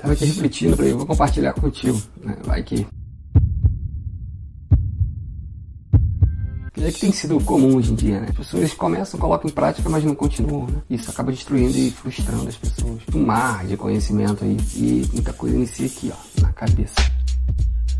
Tava aqui refletindo, falei, vou compartilhar contigo, né? Vai que. É que tem sido comum hoje em dia, né? As pessoas começam, colocam em prática, mas não continuam, né? Isso acaba destruindo e frustrando as pessoas. Um mar de conhecimento aí e muita coisa inicia aqui, ó, na cabeça.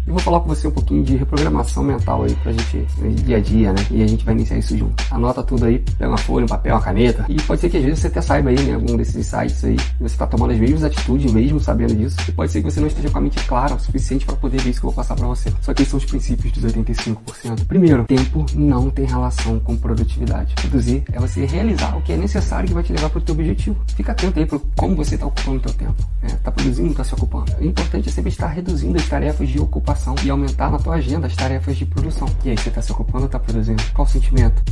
Eu vou falar com você um pouquinho de reprogramação mental aí pra gente, dia a dia, né? E a gente vai iniciar isso junto. Anota tudo aí, pega uma folha, um papel, uma caneta. E pode ser que às vezes você até saiba aí, né? Algum desses sites aí. Você tá tomando as mesmas atitudes, mesmo sabendo disso. E pode ser que você não esteja com a mente clara o suficiente para poder ver isso que eu vou passar para você. Só que esses são os princípios dos 85%. Primeiro, tempo não tem relação com produtividade. Produzir é você realizar o que é necessário que vai te levar para o teu objetivo. Fica atento aí para como você está ocupando o teu tempo. É, tá produzindo, tá se ocupando. O importante é sempre estar reduzindo as tarefas de ocupação e aumentar na tua agenda as tarefas de produção. E aí, você está se ocupando ou está produzindo? Qual o sentimento?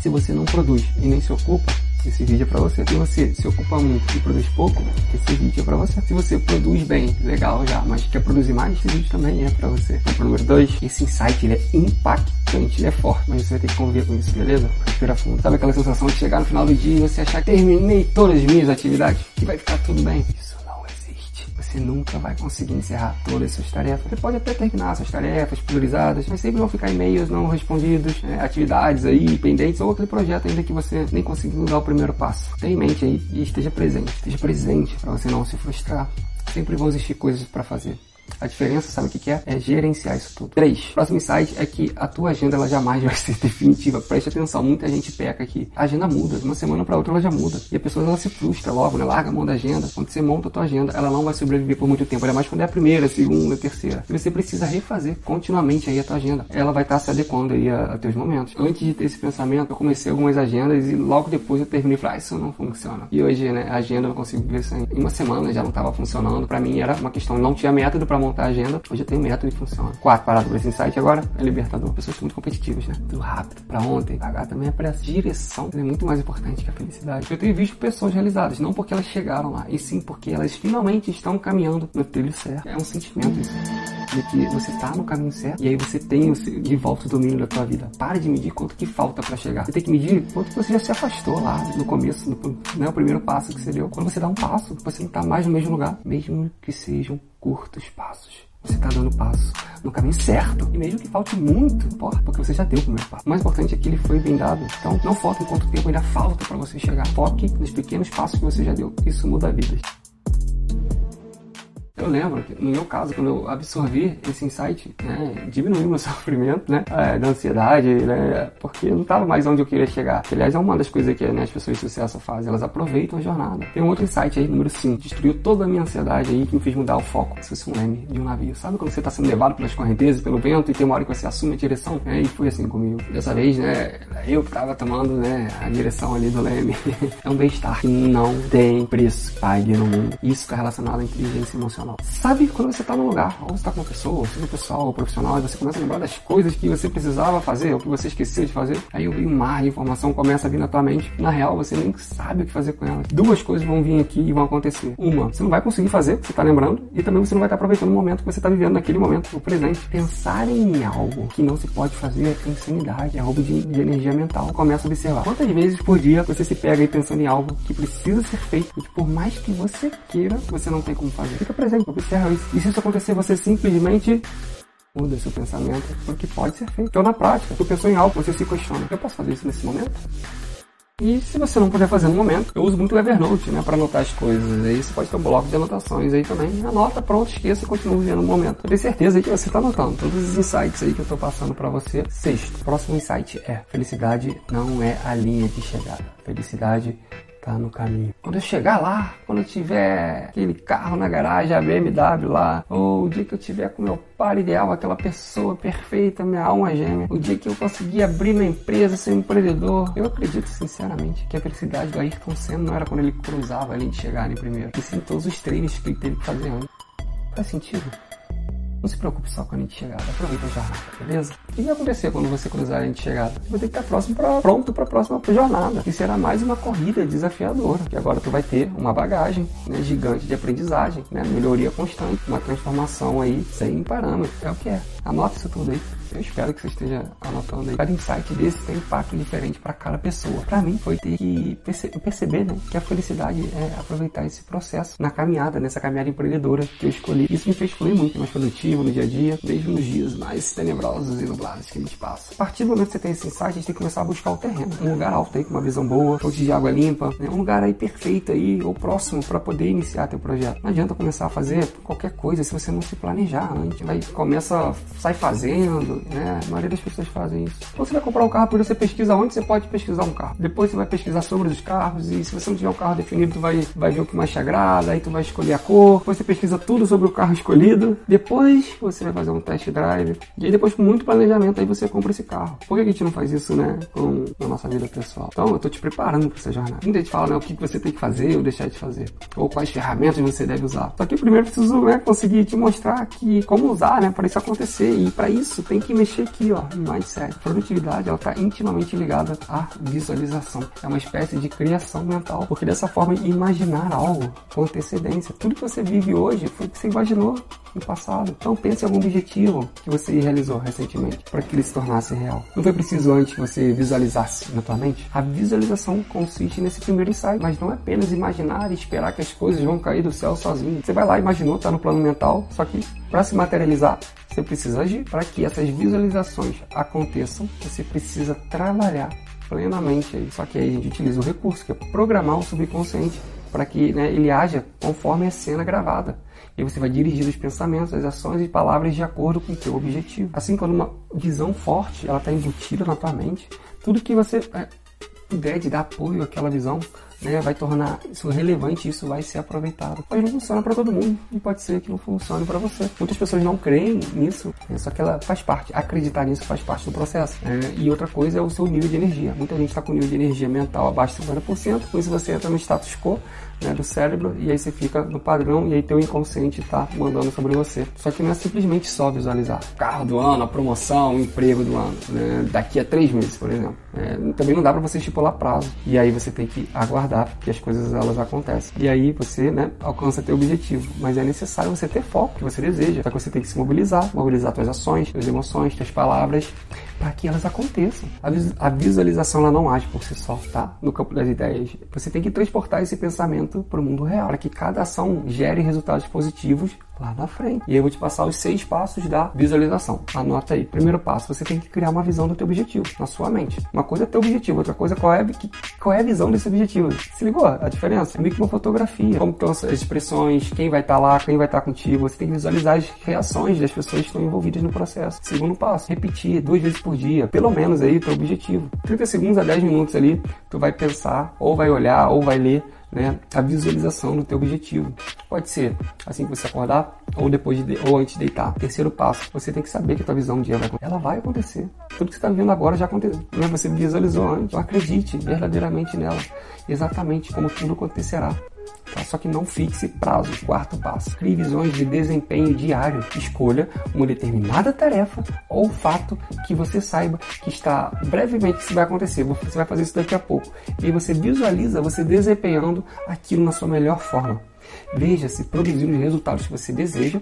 Se você não produz e nem se ocupa, esse vídeo é para você. Se você se ocupa muito e produz pouco, esse vídeo é para você. Se você produz bem, legal já, mas quer produzir mais, esse vídeo também é para você. Ponto número 2, esse insight ele é impactante, ele é forte, mas você vai ter que conviver com isso, beleza? Respira fundo. Sabe aquela sensação de chegar no final do dia e você achar que terminei todas as minhas atividades? Que vai ficar tudo bem? Isso você nunca vai conseguir encerrar todas as suas tarefas. Você pode até terminar suas tarefas priorizadas, mas sempre vão ficar e-mails não respondidos, né, atividades aí pendentes ou aquele projeto ainda que você nem conseguiu dar o primeiro passo. Tenha em mente aí e esteja presente. Esteja presente para você não se frustrar. Sempre vão existir coisas para fazer. A diferença, sabe o que é? É gerenciar isso tudo. 3. Próximo insight é que a tua agenda ela jamais vai ser definitiva. Preste atenção, muita gente peca aqui. A agenda muda, de uma semana para outra ela já muda. E a pessoa ela se frustra logo, né? Larga a mão da agenda. Quando você monta a tua agenda, ela não vai sobreviver por muito tempo. Ainda mais quando é a primeira, a segunda, a terceira. E você precisa refazer continuamente aí a tua agenda. Ela vai estar se adequando aí a, a teus momentos. Antes de ter esse pensamento, eu comecei algumas agendas e logo depois eu terminei e falei, ah, isso não funciona. E hoje, né, a agenda eu consigo ver isso em uma semana já não estava funcionando. Para mim era uma questão, não tinha método para montar a agenda, hoje eu tenho método e funciona. Quarto parado por esse insight agora é libertador. Pessoas muito competitivas, né? Tudo rápido, pra ontem, pagar também é pra direção, é muito mais importante que a felicidade. Eu tenho visto pessoas realizadas, não porque elas chegaram lá, e sim porque elas finalmente estão caminhando no trilho certo. É um sentimento isso de que você tá no caminho certo e aí você tem de volta o domínio da tua vida. Para de medir quanto que falta para chegar. Você tem que medir quanto você já se afastou lá no começo, no, né, o primeiro passo que você deu. Quando você dá um passo, você não tá mais no mesmo lugar, mesmo que sejam curtos passos. Você está dando passo no caminho certo. E mesmo que falte muito, porque você já deu o primeiro passo. O mais importante é que ele foi bem dado. Então, não foque em quanto tempo ainda falta para você chegar. Foque nos pequenos passos que você já deu. Isso muda vidas. Eu lembro que, no meu caso, quando eu absorvi esse insight, né, diminuiu meu sofrimento, né, é, da ansiedade, né, porque eu não estava mais onde eu queria chegar. Aliás, é uma das coisas que né, as pessoas de sucesso fazem, elas aproveitam a jornada. Tem um outro insight aí, número 5, destruiu toda a minha ansiedade aí, que me fez mudar o foco. Se fosse um leme de um navio. Sabe quando você está sendo levado pelas correntezas, pelo vento, e tem uma hora que você assume a direção? É, e foi assim comigo. Dessa vez, né, eu que estava tomando, né, a direção ali do leme. é um bem-estar que não tem preço pague no mundo. Isso está relacionado à inteligência emocional emocional. Sabe quando você está num lugar, ou você está com uma pessoa, seja pessoal ou profissional, e você começa a lembrar das coisas que você precisava fazer, ou que você esqueceu de fazer, aí o mar de informação começa a vir na tua mente. Na real, você nem sabe o que fazer com elas. Duas coisas vão vir aqui e vão acontecer. Uma, você não vai conseguir fazer você está lembrando, e também você não vai estar aproveitando o momento que você está vivendo naquele momento, o presente. Pensar em algo que não se pode fazer é insanidade, é roubo de, de energia mental. Começa a observar. Quantas vezes por dia você se pega aí pensando em algo que precisa ser feito e que por mais que você queira, você não tem como fazer. Fica presente isso. E se isso acontecer, você simplesmente muda seu pensamento porque pode ser feito. Então, na prática, tu pensou em algo, você se questiona. Eu posso fazer isso nesse momento? E se você não puder fazer no momento, eu uso muito o Evernote, né, para anotar as coisas. Aí você pode ter um bloco de anotações aí também. Anota, pronto, esqueça e continua vivendo no momento. Eu tenho certeza aí que você está anotando todos os insights aí que eu estou passando para você. Sexto, próximo insight é: felicidade não é a linha de chegada. Felicidade tá no caminho. Quando eu chegar lá, quando eu tiver aquele carro na garagem, a BMW lá, ou o dia que eu tiver com meu par ideal, aquela pessoa perfeita, minha alma gêmea, o dia que eu conseguir abrir minha empresa, ser um empreendedor, eu acredito sinceramente que a felicidade do Ayrton Senna não era quando ele cruzava ali de chegar em primeiro, e sim todos os treinos que ele teve que fazer antes. Faz sentido? Não se preocupe só com a de chegada, aproveita a jornada, beleza? O que vai acontecer quando você cruzar a de chegada? Você vai ter que estar próximo pra, pronto para a próxima jornada, que será mais uma corrida desafiadora, que agora tu vai ter uma bagagem né, gigante de aprendizagem, né, melhoria constante, uma transformação aí sem parâmetros, é o que é. Anota isso tudo aí. Eu espero que você esteja anotando aí. Cada insight desse tem impacto diferente para cada pessoa. Para mim foi ter que perce perceber né, que a felicidade é aproveitar esse processo na caminhada, nessa caminhada empreendedora que eu escolhi. Isso me fez fluir muito mais produtivo no dia a dia, mesmo nos dias mais tenebrosos e nublados que a gente passa. A partir do momento que você tem esse insight, a gente tem que começar a buscar o terreno. Um lugar alto aí com uma visão boa, fonte de água limpa, né, um lugar aí perfeito aí ou próximo para poder iniciar teu projeto. Não adianta começar a fazer qualquer coisa se você não se planejar antes. Vai começa, sai fazendo, né? A maioria das pessoas fazem isso. Quando você vai comprar um carro, primeiro você pesquisa onde você pode pesquisar um carro. Depois você vai pesquisar sobre os carros e se você não tiver um carro definido, tu vai, vai ver o que mais te agrada, aí tu vai escolher a cor. Depois você pesquisa tudo sobre o carro escolhido. Depois você vai fazer um test drive. E aí depois com muito planejamento aí você compra esse carro. Por que a gente não faz isso, né? Com a nossa vida pessoal. Então eu tô te preparando para essa jornada. Muita gente fala, né? O que você tem que fazer ou deixar de fazer. Ou quais ferramentas você deve usar. Só que primeiro preciso né, conseguir te mostrar que como usar, né? Para isso acontecer. E para isso tem que mexer aqui, ó, no mindset. Produtividade, ela está intimamente ligada à visualização. É uma espécie de criação mental, porque dessa forma imaginar algo com antecedência. Tudo que você vive hoje foi o que você imaginou no passado. Então pense em algum objetivo que você realizou recentemente para que ele se tornasse real. Não foi preciso antes que você visualizasse na tua mente? A visualização consiste nesse primeiro insight, mas não é apenas imaginar e esperar que as coisas vão cair do céu sozinho. Você vai lá, imaginou, está no plano mental, só que para se materializar, você precisa agir. Para que essas visualizações aconteçam, você precisa trabalhar plenamente aí. Só que aí a gente utiliza o recurso, que é programar o subconsciente para que né, ele haja conforme a cena gravada. E você vai dirigir os pensamentos, as ações e palavras de acordo com o teu objetivo. Assim, quando uma visão forte ela está embutida na tua mente, tudo que você é, puder de dar apoio àquela visão né, vai tornar isso relevante isso vai ser aproveitado. Mas não funciona para todo mundo e pode ser que não funcione para você. Muitas pessoas não creem nisso, né, só que ela faz parte. Acreditar nisso faz parte do processo. Né? E outra coisa é o seu nível de energia. Muita gente está com nível de energia mental abaixo de 50%, por isso você entra no status quo né, do cérebro e aí você fica no padrão e aí teu inconsciente está mandando sobre você. Só que não é simplesmente só visualizar. Carro do ano, a promoção, o emprego do ano, né, daqui a três meses, por exemplo. É, também não dá para você estipular prazo. E aí você tem que aguardar que as coisas elas acontecem. E aí você né, alcança teu objetivo. Mas é necessário você ter foco que você deseja. Só que você tem que se mobilizar, mobilizar suas ações, suas emoções, suas palavras para que elas aconteçam. A visualização ela não age por si só, tá? No campo das ideias. Você tem que transportar esse pensamento para o mundo real, para que cada ação gere resultados positivos lá na frente. E eu vou te passar os seis passos da visualização. Anota aí. Primeiro passo, você tem que criar uma visão do teu objetivo na sua mente. Uma coisa é teu objetivo, outra coisa é qual é, qual é a visão desse objetivo. Se ligou a diferença? É meio que uma fotografia. Como estão as expressões, quem vai estar tá lá, quem vai estar tá contigo. Você tem que visualizar as reações das pessoas que estão envolvidas no processo. Segundo passo, repetir duas vezes por dia, pelo menos aí teu objetivo. 30 segundos a 10 minutos ali, tu vai pensar, ou vai olhar, ou vai ler né, a visualização do teu objetivo. Pode ser assim que você acordar ou depois de, ou antes de deitar. Terceiro passo, você tem que saber que a tua visão um dia vai acontecer. Ela vai acontecer. Tudo que você está vivendo agora já aconteceu. Né? Você visualizou antes. Então acredite verdadeiramente nela. Exatamente como tudo acontecerá. Tá? Só que não fixe prazo. Quarto passo. Crie visões de desempenho diário. Escolha uma determinada tarefa ou fato que você saiba que está brevemente que isso vai acontecer. Você vai fazer isso daqui a pouco. E aí você visualiza você desempenhando aquilo na sua melhor forma. Veja se produziu os resultados que você deseja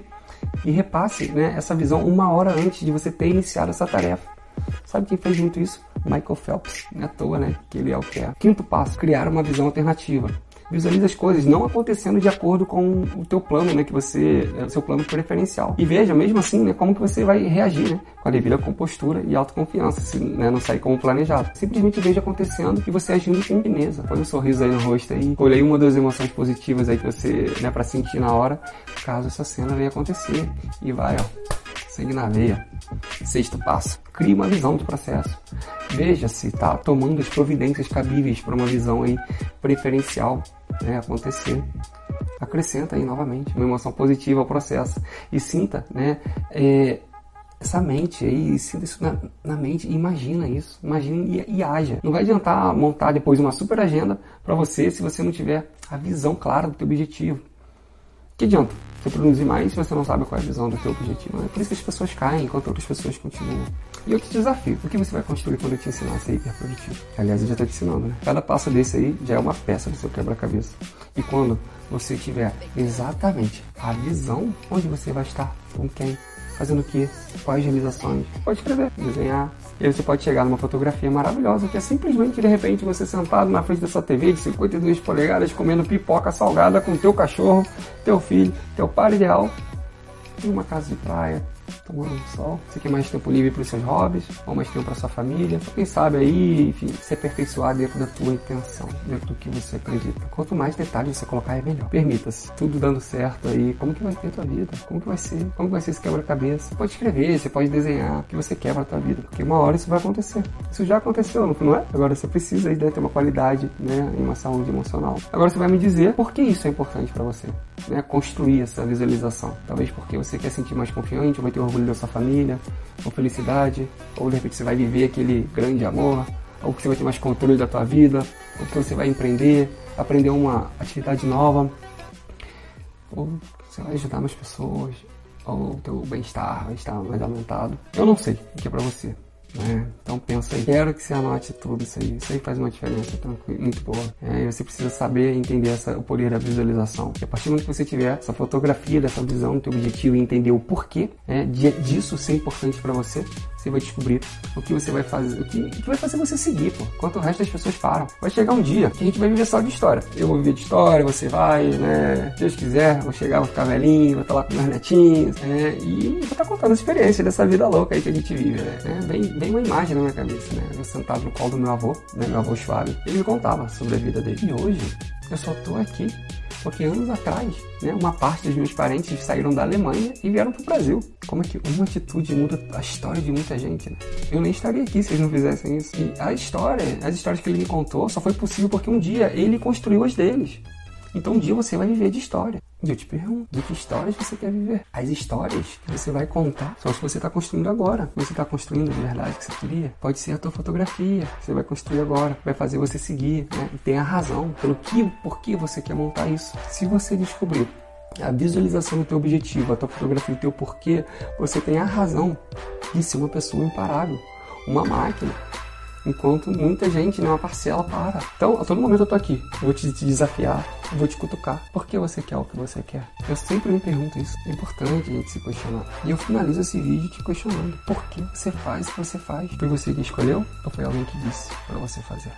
e repasse né, essa visão uma hora antes de você ter iniciado essa tarefa. Sabe quem fez muito isso? Michael Phelps. Não é à toa, né? Que ele é o que é. Quinto passo, criar uma visão alternativa visualize as coisas não acontecendo de acordo com o teu plano, né, que você, é o seu plano preferencial. E veja, mesmo assim, né, como que você vai reagir, né, com a devida compostura e autoconfiança, se né, não sair como planejado. Simplesmente veja acontecendo e você agindo com fineza. Põe um sorriso aí no rosto aí, aí uma das emoções positivas aí que você, né, para sentir na hora, caso essa cena venha acontecer. E vai, ó, sangue na veia. Sexto passo, crie uma visão do processo. Veja se está tomando as providências cabíveis para uma visão aí preferencial né, acontecer. Acrescenta aí novamente uma emoção positiva ao processo e sinta né, é, essa mente aí, sinta isso na, na mente, imagina isso, imagine e, e haja. Não vai adiantar montar depois uma super agenda para você se você não tiver a visão clara do teu objetivo. Que adianta você produzir mais se você não sabe qual é a visão do teu objetivo. É por isso que as pessoas caem enquanto outras pessoas continuam. E eu te desafio, o que você vai construir quando eu te ensinar a ser hiperprodutivo? Aliás, eu já estou te ensinando, né? Cada passo desse aí já é uma peça do seu quebra-cabeça. E quando você tiver exatamente a visão onde você vai estar, com quem, fazendo o que, quais realizações, pode escrever, desenhar, e aí você pode chegar numa fotografia maravilhosa, que é simplesmente de repente você sentado na frente da sua TV de 52 polegadas, comendo pipoca salgada com teu cachorro, teu filho, teu par ideal, em uma casa de praia, tomando um sol. Você quer mais tempo livre para os seus hobbies, ou mais tempo para sua família. Quem sabe aí, enfim, se aperfeiçoar dentro da tua intenção, dentro do que você acredita. Quanto mais detalhes você colocar, é melhor. Permita-se. Tudo dando certo aí. Como que vai ter a tua vida? Como que vai ser? Como que vai ser esse quebra-cabeça? Pode escrever, você pode desenhar o que você quer para tua vida. Porque uma hora isso vai acontecer. Isso já aconteceu, não é? Agora você precisa aí né, ter uma qualidade, né, em uma saúde emocional. Agora você vai me dizer por que isso é importante para você, né? Construir essa visualização. Talvez porque você quer sentir mais confiante, vai ter orgulho da sua família, ou felicidade, ou de repente você vai viver aquele grande amor, ou que você vai ter mais controle da tua vida, ou que você vai empreender, aprender uma atividade nova, ou você vai ajudar mais pessoas, ou o teu bem-estar vai estar mais aumentado. Eu não sei o que é para você. Né? Então pensa aí, quero que você anote tudo isso aí. Isso aí faz uma diferença muito boa. É, e você precisa saber entender essa, o poder da visualização. E a partir do momento que você tiver essa fotografia dessa visão, do teu objetivo e entender o porquê né, disso ser importante para você, você vai descobrir o que você vai fazer, o que, o que vai fazer você seguir, pô. Enquanto o resto das pessoas param. Vai chegar um dia que a gente vai viver só de história. Eu vou viver de história, você vai, né? Deus quiser, vou chegar, vou ficar velhinho, vou estar lá com meus netinhos, né? E vou estar contando a experiência dessa vida louca aí que a gente vive, né? Vem, vem uma imagem na minha cabeça, né? Eu sentado no colo do meu avô, né? Meu avô Schwab. Ele me contava sobre a vida dele. E hoje, eu só tô aqui porque anos atrás, né, uma parte dos meus parentes saíram da Alemanha e vieram para o Brasil. Como é que uma atitude muda a história de muita gente, né? Eu nem estaria aqui se eles não fizessem isso. E a história, as histórias que ele me contou, só foi possível porque um dia ele construiu as deles. Então um dia você vai viver de história. E eu te pergunto, de que histórias você quer viver? As histórias que você vai contar são as que você está construindo agora. Você está construindo de verdade que você queria. Pode ser a tua fotografia que você vai construir agora. Vai fazer você seguir, né? E tem a razão pelo que, por que você quer montar isso. Se você descobrir a visualização do teu objetivo, a tua fotografia, o teu porquê, você tem a razão de ser uma pessoa imparável, uma máquina enquanto muita gente, né, uma parcela para. Então, a todo momento eu tô aqui, vou te, te desafiar, vou te cutucar. Por que você quer o que você quer? Eu sempre me pergunto isso. É importante a gente se questionar. E eu finalizo esse vídeo te questionando. Por que você faz o que você faz? Foi você que escolheu ou foi alguém que disse para você fazer?